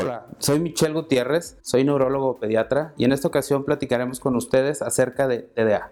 Hola, soy Michelle Gutiérrez, soy neurólogo pediatra y en esta ocasión platicaremos con ustedes acerca de TDA.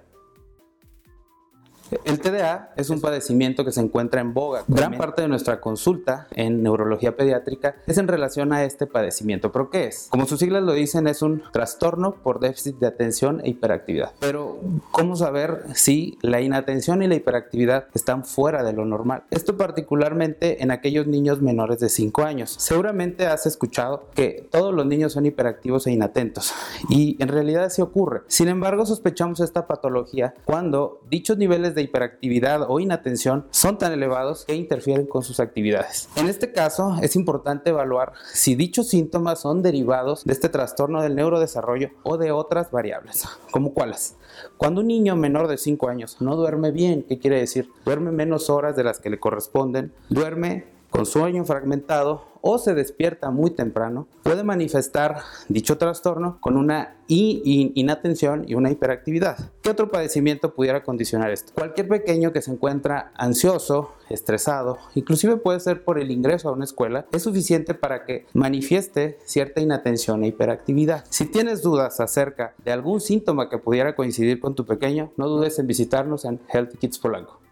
El TDA es un padecimiento que se encuentra en boga. Gran parte de nuestra consulta en neurología pediátrica es en relación a este padecimiento. ¿Pero qué es? Como sus siglas lo dicen, es un trastorno por déficit de atención e hiperactividad. Pero, ¿cómo saber si la inatención y la hiperactividad están fuera de lo normal? Esto particularmente en aquellos niños menores de 5 años. Seguramente has escuchado que todos los niños son hiperactivos e inatentos. Y en realidad así ocurre. Sin embargo, sospechamos esta patología cuando dichos niveles de hiperactividad o inatención son tan elevados que interfieren con sus actividades. En este caso, es importante evaluar si dichos síntomas son derivados de este trastorno del neurodesarrollo o de otras variables, como cuáles. Cuando un niño menor de 5 años no duerme bien, ¿qué quiere decir? Duerme menos horas de las que le corresponden, duerme con sueño fragmentado o se despierta muy temprano, puede manifestar dicho trastorno con una inatención y una hiperactividad. ¿Qué otro padecimiento pudiera condicionar esto? Cualquier pequeño que se encuentra ansioso, estresado, inclusive puede ser por el ingreso a una escuela, es suficiente para que manifieste cierta inatención e hiperactividad. Si tienes dudas acerca de algún síntoma que pudiera coincidir con tu pequeño, no dudes en visitarnos en Healthy Kids Polanco.